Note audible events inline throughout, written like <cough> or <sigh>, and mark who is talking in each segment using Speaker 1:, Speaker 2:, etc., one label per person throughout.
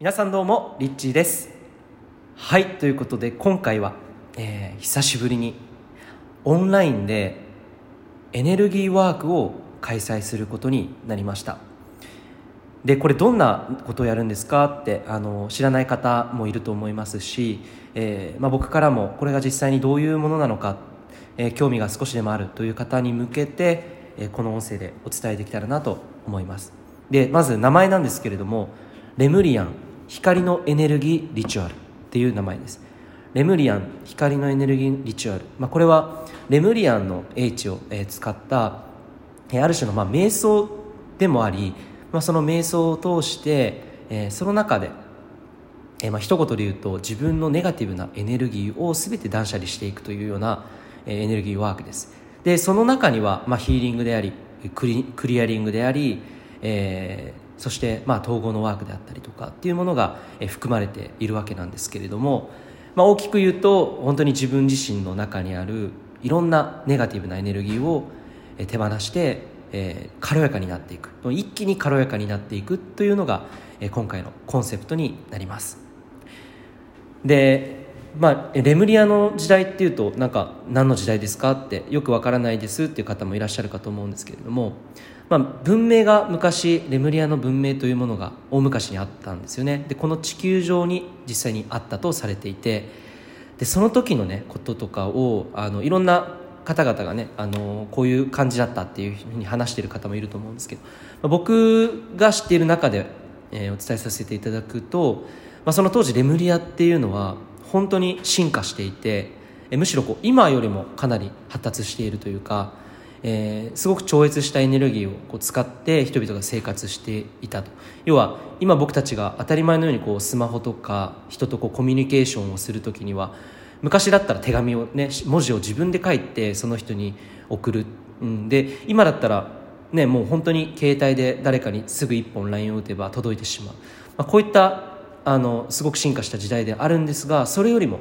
Speaker 1: 皆さんどうもリッチーです。はいということで今回は、えー久しぶりにオンラインでエネルギーワークを開催することになりました。でこれどんなことをやるんですかってあの知らない方もいると思いますし、えーまあ、僕からもこれが実際にどういうものなのか、えー興味が少しでもあるという方に向けて、えこの音声でお伝えできたらなと思います。でまず名前なんですけれどもレムリアン。光のエネルギーリチュアルっていう名前です。レムリアン光のエネルギーリチュアル、まあ、これはレムリアンの英知を、えー使った、えーある種のまあ瞑想でもあり、まあ、その瞑想を通して、えーその中で、えーまあ一言で言うと自分のネガティブなエネルギーを全て断捨離していくというような、えーエネルギーワークです。でその中には、まあ、ヒーリングでありクリクリアリングであり、えーそして、まあ、統合のワークであったりとかっていうものが、含まれているわけなんですけれども、まあ、大きく言うと本当に自分自身の中にあるいろんなネガティブなエネルギーを手放して、軽やかになっていく。一気に軽やかになっていくというのが、今回のコンセプトになります。で、まあ、レムリアの時代っていうとなんか何の時代ですかってよくわからないですっていう方もいらっしゃるかと思うんですけれども、まあ、文明が昔レムリアの文明というものが大昔にあったんですよね。でこの地球上に実際にあったとされていてでその時のねこととかをあのいろんな方々がねあのこういう感じだったっていうふうに話している方もいると思うんですけど、まあ僕が知っている中で、えーお伝えさせていただくと、まあ、その当時レムリアっていうのは本当に進化していてえむしろこう今よりもかなり発達しているというか、えーすごく超越したエネルギーをこう使って人々が生活していたと。要は今僕たちが当たり前のようにこうスマホとか人とこうコミュニケーションをするときには昔だったら手紙をね文字を自分で書いてその人に送る、うん、で今だったらねもう本当に携帯で誰かにすぐ一本 LINE を打てば届いてしまう、まあ、こういったあのすごく進化した時代であるんですがそれよりも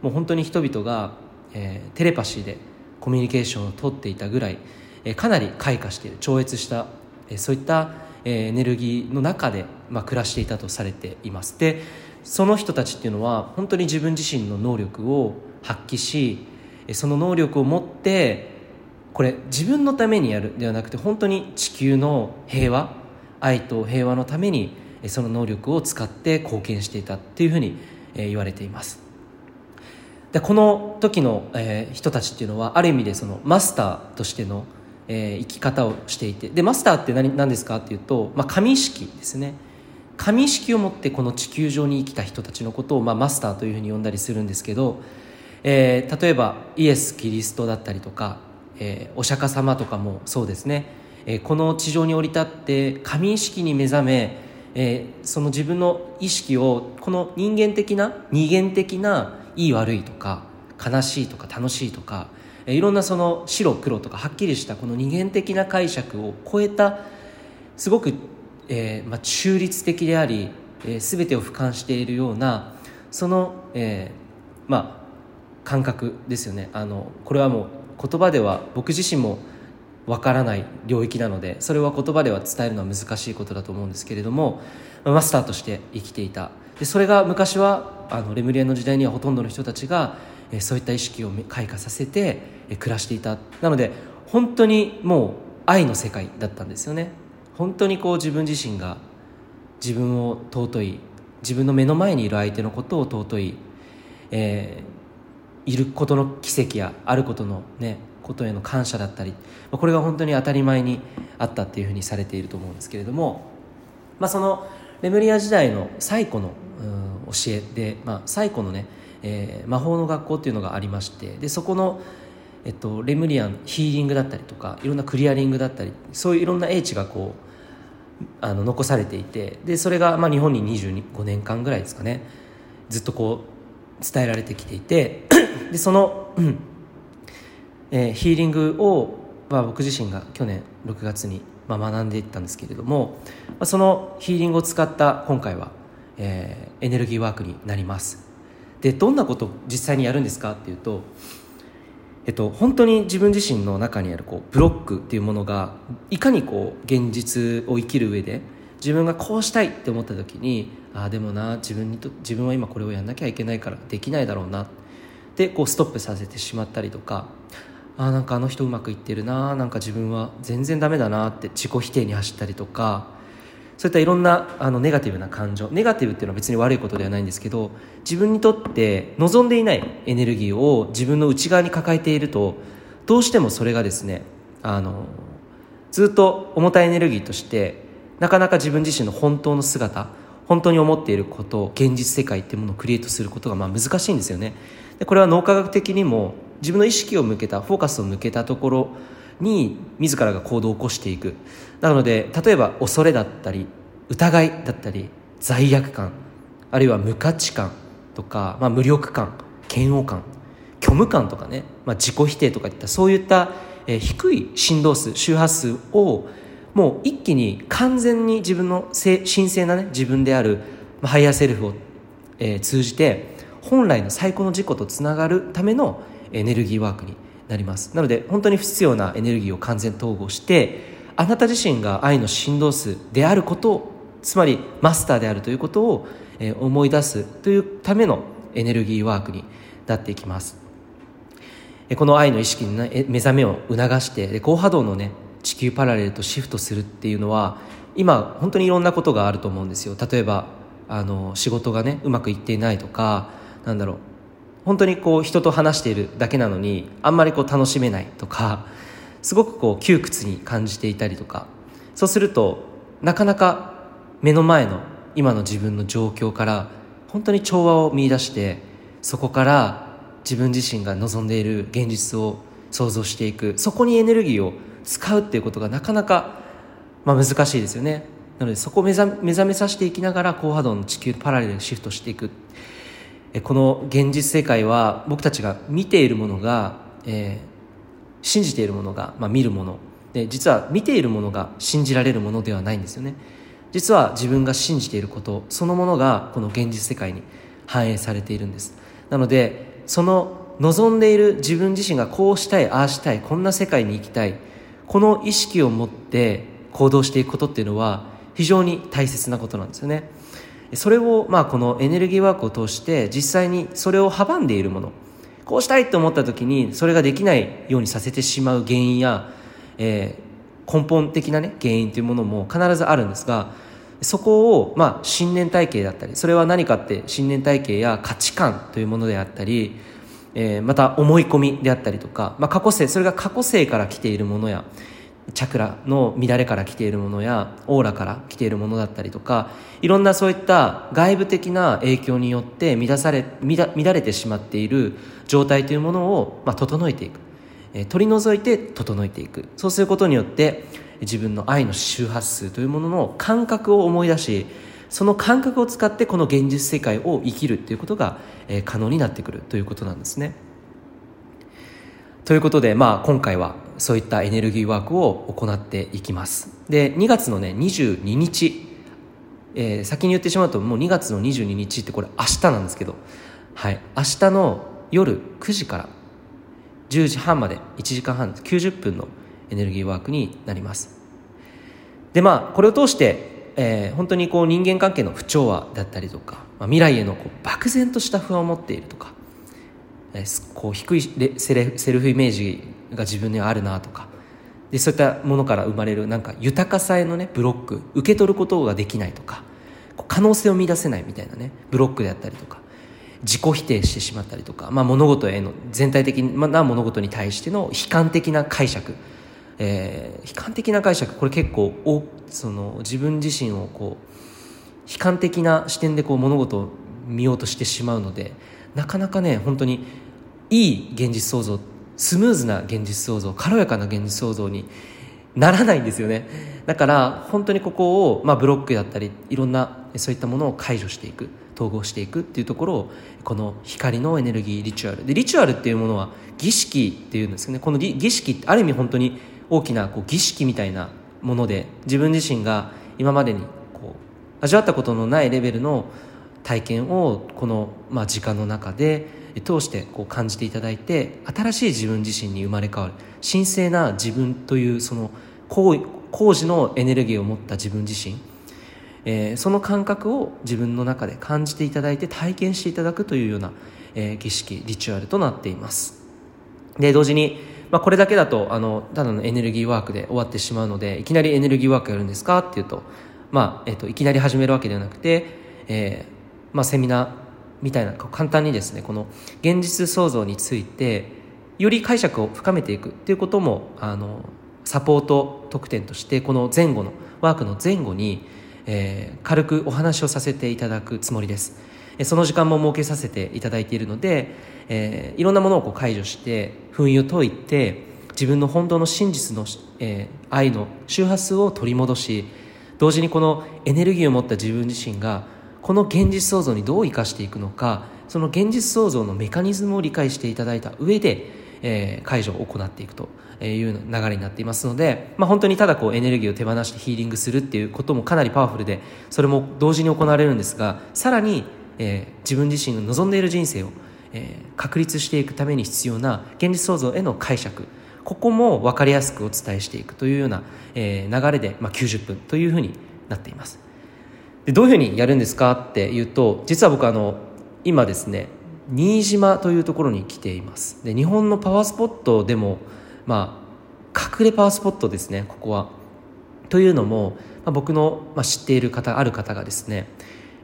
Speaker 1: もう本当に人々が、えーテレパシーでコミュニケーションを取っていたぐらい、えかなり開花している超越した、えそういった、えエネルギーの中で、まあ、暮らしていたとされています。でその人たちっていうのは本当に自分自身の能力を発揮しえその能力を持ってこれ自分のためにやるではなくて本当に地球の平和愛と平和のためにえその能力を使って貢献していたっていうふうにえ言われています。でこの時の、えー人たちっていうのはある意味でそのマスターとしての、えー生き方をしていてでマスターって何何ですかっていうと、まあ、神意識ですね。神意識を持ってこの地球上に生きた人たちのことを、まあ、マスターというふうに呼んだりするんですけど、えー例えばイエス・キリストだったりとか、えーお釈迦様とかもそうですね、えーこの地上に降り立って神意識に目覚め、えーその自分の意識をこの人間的な二元的ないい悪いとか悲しいとか楽しいとか、いろんなその白黒とかはっきりしたこの二元的な解釈を超えたすごく、えーまあ、中立的であり、えー、全てを俯瞰しているようなその、えーまあ、感覚ですよね。あのこれはもう言葉では僕自身もわからない領域なのでそれは言葉では伝えるのは難しいことだと思うんですけれどもマスターとして生きていたでそれが昔はあのレムリアの時代にはほとんどの人たちがえそういった意識を開花させてえ暮らしていた。なので本当にもう愛の世界だったんですよね。本当にこう自分自身が自分を尊い自分の目の前にいる相手のことを尊い、えーいることの奇跡やあることのねことへの感謝だったりこれが本当に当たり前にあったっていうふうにされていると思うんですけれども、まあ、そのレムリア時代の最古の教えで、まあ、最古のね、えー魔法の学校っていうのがありましてでそこの、えっと、レムリアンヒーリングだったりとかいろんなクリアリングだったりそういういろんな英知がこうあの残されていてでそれがまあ日本に25年間ぐらいですかねずっとこう伝えられてきていて <clears throat> でその、えーヒーリングを、まあ、僕自身が去年6月に、まあ、学んでいったんですけれども、まあ、そのヒーリングを使った今回は、えーエネルギーワークになります。でどんなことを実際にやるんですか？っていうとえっと、本当に自分自身の中にあるこうブロックっていうものがいかにこう現実を生きる上で自分がこうしたいって思った時にああでもな自分にと自分は今これをやんなきゃいけないからできないだろうな。でこうストップさせてしまったりとかあなんかあの人うまくいってるななんか自分は全然ダメだなって自己否定に走ったりとかそういったいろんなあのネガティブな感情ネガティブっていうのは別に悪いことではないんですけど自分にとって望んでいないエネルギーを自分の内側に抱えているとどうしてもそれがですねあのずっと重たいエネルギーとしてなかなか自分自身の本当の姿本当に思っていること現実世界っていうものをクリエイトすることがまあ難しいんですよね。でこれは脳科学的にも自分の意識を向けたフォーカスを向けたところに自らが行動を起こしていく。なので例えば恐れだったり疑いだったり罪悪感あるいは無価値観とか、まあ、無力感嫌悪感虚無感とかね、まあ、自己否定とかいったそういった、えー、低い振動数周波数をもう一気に完全に自分の神聖なね自分である、まあ、ハイヤーセルフを、えー、通じて本来の最高の自己とつながるためのエネルギーワークになります。なので本当に不必要なエネルギーを完全統合してあなた自身が愛の振動数であることをつまりマスターであるということを思い出すというためのエネルギーワークになっていきます。この愛の意識に目覚めを促して高波動のね地球パラレルとシフトするっていうのは今本当にいろんなことがあると思うんですよ。例えばあの仕事がねうまくいっていないとかなんだろう。本当にこう人と話しているだけなのにあんまりこう楽しめないとかすごくこう窮屈に感じていたりとか。そうするとなかなか目の前の今の自分の状況から本当に調和を見出してそこから自分自身が望んでいる現実を想像していくそこにエネルギーを使うっていうことがなかなか、まあ、難しいですよね。なのでそこを目覚めさせていきながら高波動の地球パラレルにシフトしていく。この現実世界は僕たちが見ているものが、えー、信じているものが、まあ、見るもの。で実は見ているものが信じられるものではないんですよね。実は自分が信じていることそのものがこの現実世界に反映されているんです。なのでその望んでいる自分自身がこうしたいああしたいこんな世界に行きたいこの意識を持って行動していくことっていうのは非常に大切なことなんですよね。それをまあこのエネルギーワークを通して実際にそれを阻んでいるもの。こうしたいと思った時にそれができないようにさせてしまう原因や、えー、根本的なね原因というものも必ずあるんですがそこをまあ信念体系だったりそれは何かって信念体系や価値観というものであったり、えー、また思い込みであったりとか、まあ、過去性それが過去性から来ているものやチャクラの乱れから来ているものやオーラから来ているものだったりとかいろんなそういった外部的な影響によって乱され乱れてしまっている状態というものを、まあ、整えていく、えー、取り除いて整えていくそうすることによって自分の愛の周波数というものの感覚を思い出しその感覚を使ってこの現実世界を生きるということが、えー、可能になってくるということなんですね。ということで、まあ、今回はそういったエネルギーワークを行っていきます。で2月のね22日、えー、先に言ってしまうともう2月の22日ってこれ明日なんですけど、はい、明日の夜9時から10時半まで1時間半90分のエネルギーワークになります。でまあこれを通して、えー、本当にこう人間関係の不調和だったりとか、まあ、未来へのこう漠然とした不安を持っているとか、えー、こう低いセルフイメージが自分にあるなとか。でそういったものから生まれるなんか豊かさへのねブロック受け取ることができないとか。可能性を見出せないみたいなねブロックであったりとか。自己否定してしまったりとか、まあ、物事への全体的な物事に対しての悲観的な解釈、えー、悲観的な解釈。これ結構おその自分自身をこう悲観的な視点でこう物事を見ようとしてしまうのでなかなかね本当にいい現実創造スムーズな現実創造軽やかな現実創造にならないんですよね。だから本当にここを、まあ、ブロックだったりいろんなそういったものを解除していく統合していくっていうところをこの光のエネルギーリチュアル。でリチュアルっていうものは儀式っていうんですよね。この儀式ってある意味本当に大きなこう儀式みたいなもので自分自身が今までにこう味わったことのないレベルの体験をこの、まあ、時間の中で通してこう感じていただいて新しい自分自身に生まれ変わる。神聖な自分というその工事のエネルギーを持った自分自身。えー、その感覚を自分の中で感じていただいて体験していただくというような、えー、儀式リチュアルとなっています。で同時に、まあ、これだけだとあのただのエネルギーワークで終わってしまうのでいきなりエネルギーワークやるんですかっていうと,、まあえーと、いきなり始めるわけではなくて、えーまあ、セミナーみたいな簡単にですねこの現実創造についてより解釈を深めていくっていうこともあのサポート特典としてこの前後のワークの前後にえー、軽くお話をさせていただくつもりです。その時間も設けさせていただいているので、えー、いろんなものをこう解除して封印を解いて自分の本当の真実の、えー、愛の周波数を取り戻し同時にこのエネルギーを持った自分自身がこの現実創造にどう生かしていくのかその現実創造のメカニズムを理解していただいた上で、えー、解除を行っていくという流れになっていますので、まあ、本当にただこうエネルギーを手放してヒーリングするっていうこともかなりパワフルでそれも同時に行われるんですがさらに、えー、自分自身が望んでいる人生を、えー、確立していくために必要な現実創造への解釈ここも分かりやすくお伝えしていくというような、えー、流れで、まあ、90分というふうになっています。でどういうふうにやるんですかっていうと実は僕あの今ですね新島というところに来ていますで日本のパワースポットでもまあ、隠れパワースポットですねここは。というのも、まあ、僕の、まあ、知っている方ある方がですね、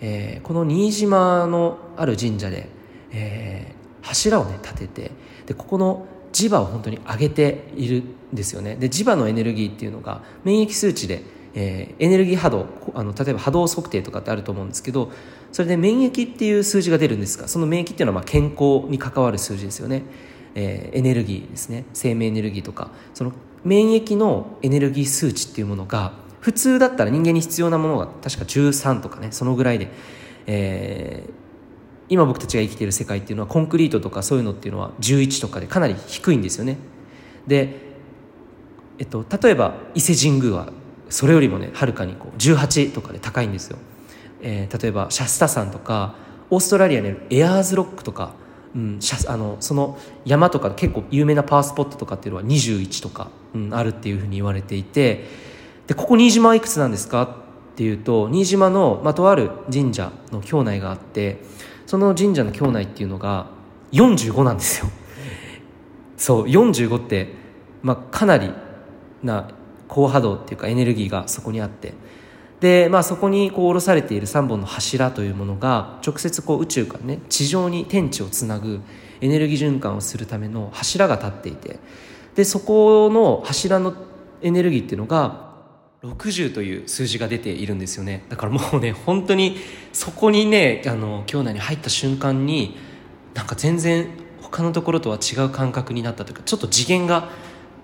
Speaker 1: えー、この新島のある神社で、えー、柱をね立ててでここの磁場を本当に上げているんですよねで磁場のエネルギーっていうのが免疫数値で、えー、エネルギー波動あの例えば波動測定とかってあると思うんですけどそれで免疫っていう数字が出るんですがその免疫っていうのはまあ健康に関わる数字ですよね。えー、エネルギーですね。生命エネルギーとか。その免疫のエネルギー数値っていうものが普通だったら人間に必要なものが確か13とかねそのぐらいで、えー、今僕たちが生きている世界っていうのはコンクリートとかそういうのっていうのは11とかでかなり低いんですよね。で、えっと、例えば伊勢神宮はそれよりもねはるかにこう18とかで高いんですよ、えー、例えばシャスタ山とかオーストラリアにあるエアーズロックとかうん、シャあのその山とか結構有名なパワースポットとかっていうのは21とか、うん、あるっていうふうに言われていてでここ新島はいくつなんですかっていうと新島の、まあ、とある神社の境内があってその神社の境内っていうのが45なんですよ。そう45って、まあ、かなりな高波動っていうかエネルギーがそこにあって。で、まあ、そこにこう下ろされている3本の柱というものが直接こう宇宙からね地上に天地をつなぐエネルギー循環をするための柱が立っていて。でそこの柱のエネルギーっていうのが60という数字が出ているんですよね。だからもうね本当にそこにねあの京内に入った瞬間になんか全然他のところとは違う感覚になったというかちょっと次元が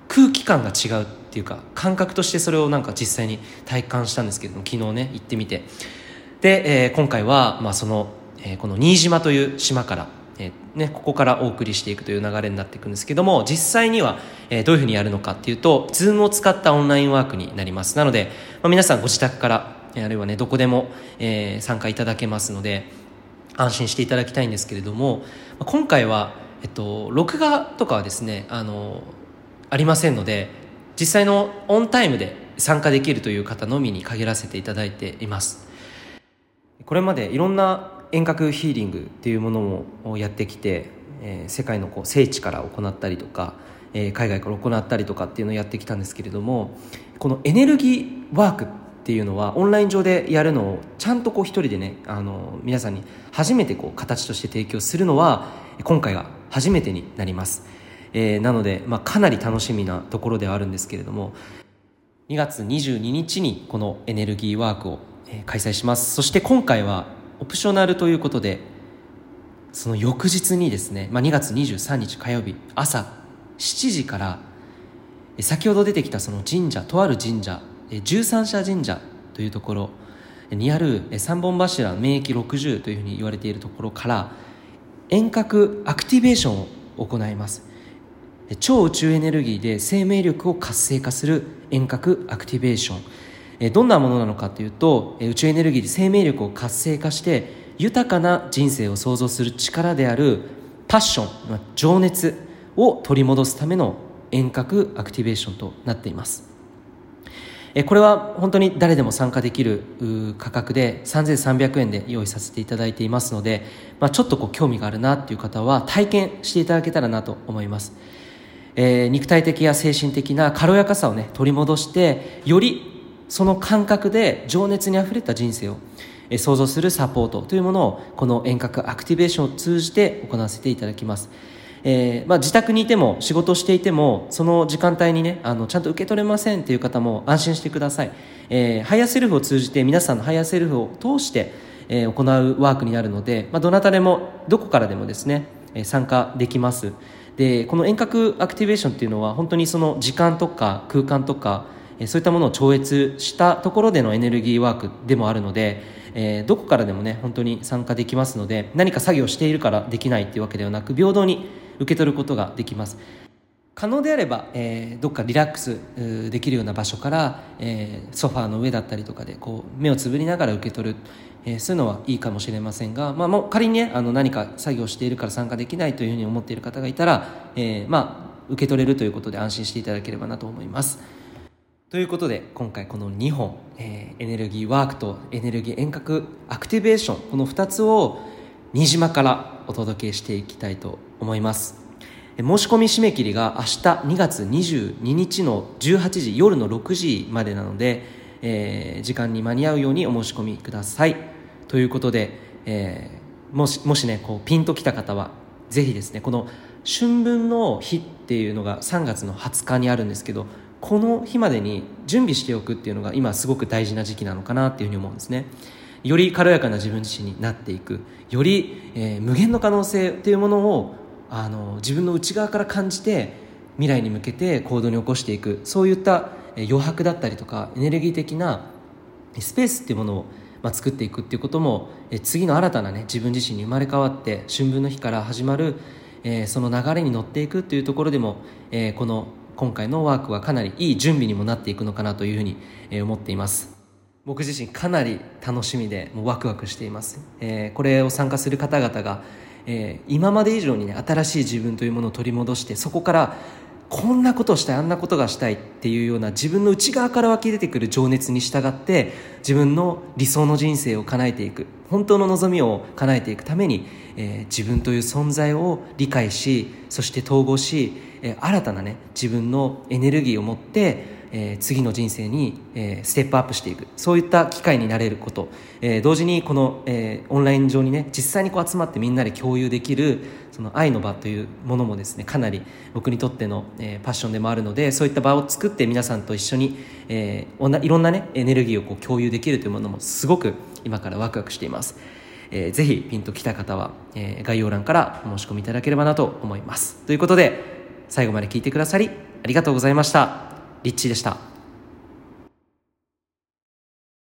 Speaker 1: 空気感が違うっていうか感覚としてそれをなんか実際に体感したんですけども昨日ね行ってみて。で、えー、今回は、まあ、その、えー、この新島という島から、えーね、ここからお送りしていくという流れになっていくんですけども実際には、えー、どういうふうにやるのかっていうと Zoom を使ったオンラインワークになります。なので、まあ、皆さんご自宅からあるいはねどこでも、えー、参加いただけますので安心していただきたいんですけれども今回は、えっと、録画とかはですねあのありませんので実際のオンタイムで参加できるという方のみに限らせていただいています。これまでいろんな遠隔ヒーリングっていうものをやってきて、えー、世界のこう聖地から行ったりとか、えー、海外から行ったりとかっていうのをやってきたんですけれどもこのエネルギーワークっていうのはオンライン上でやるのをちゃんとこう一人でねあの皆さんに初めてこう形として提供するのは今回が初めてになります。えー、なので、まあ、かなり楽しみなところではあるんですけれども2月22日にこのエネルギーワークを、開催します。そして今回はオプショナルということでその翌日にですね、まあ、2月23日火曜日朝7時から先ほど出てきたその神社とある神社十三社神社というところにある三本柱免疫60というふうに言われているところから遠隔アクティベーションを行います。超宇宙エネルギーで生命力を活性化する遠隔アクティベーション。どんなものなのかというと宇宙エネルギーで生命力を活性化して豊かな人生を創造する力であるパッション情熱を取り戻すための遠隔アクティベーションとなっています。これは本当に誰でも参加できる価格で3300円で用意させていただいていますので、まあ、ちょっとこう興味があるなっていう方は体験していただけたらなと思います、えー、肉体的や精神的な軽やかさをね取り戻してよりその感覚で情熱にあふれた人生を想像するサポートというものをこの遠隔アクティベーションを通じて行わせていただきます。えー、まあ、自宅にいても仕事していてもその時間帯にねあのちゃんと受け取れませんっていう方も安心してください、えー、ハイヤーセルフを通じて皆さんのハイヤーセルフを通して、えー、行うワークになるので、まあ、どなたでもどこからでもですね、参加できます。でこの遠隔アクティベーションっていうのは本当にその時間とか空間とかそういったものを超越したところでのエネルギーワークでもあるので、えー、どこからでもね本当に参加できますので何か作業しているからできないっていうわけではなく平等に受け取ることができます。可能であれば、えー、どっかリラックスできるような場所から、えー、ソファーの上だったりとかでこう目をつぶりながら受け取る、えー、そういうのはいいかもしれませんが、まあ、もう仮にねあの何か作業しているから参加できないというふうに思っている方がいたら、えー、まあ受け取れるということで安心していただければなと思います。ということで今回この2本、えー、エネルギーワークとエネルギー遠隔アクティベーションこの2つを新島からお届けしていきたいと思います申し込み締め切りが明日2月22日の18時夜の6時までなので、えー、時間に間に合うようにお申し込みください。ということで、えー、もしもしねこうピンときた方はぜひですねこの春分の日っていうのが3月の20日にあるんですけどこの日までに準備しておくっていうのが今すごく大事な時期なのかなっていうふうに思うんですね。より軽やかな自分自身になっていく。より、えー、無限の可能性っていうものをあの自分の内側から感じて未来に向けて行動に起こしていくそういった余白だったりとかエネルギー的なスペースっていうものを、まあ、作っていくっていうこともえ次の新たなね自分自身に生まれ変わって春分の日から始まる、えー、その流れに乗っていくっていうところでも、えー、この今回のワークはかなりいい準備にもなっていくのかなというふうに思っています。僕自身かなり楽しみでもうワクワクしています、え、これを参加する方々がえー、今まで以上にね新しい自分というものを取り戻してそこからこんなことをしたいあんなことがしたいっていうような自分の内側から湧き出てくる情熱に従って自分の理想の人生を叶えていく本当の望みを叶えていくために、えー、自分という存在を理解しそして統合し、えー、新たなね自分のエネルギーを持ってえー、次の人生に、えー、ステップアップしていくそういった機会になれること、えー、同時にこの、え、オンライン上にね実際にこう集まってみんなで共有できるその愛の場というものもですねかなり僕にとっての、え、パッションでもあるのでそういった場を作って皆さんと一緒に、えー、いろんなねエネルギーをこう共有できるというものもすごく今からワクワクしています。えー、ぜひピンときた方は、えー、概要欄からお申し込みいただければなと思います。ということで、最後まで聞いてくださりありがとうございました。リッチーでした。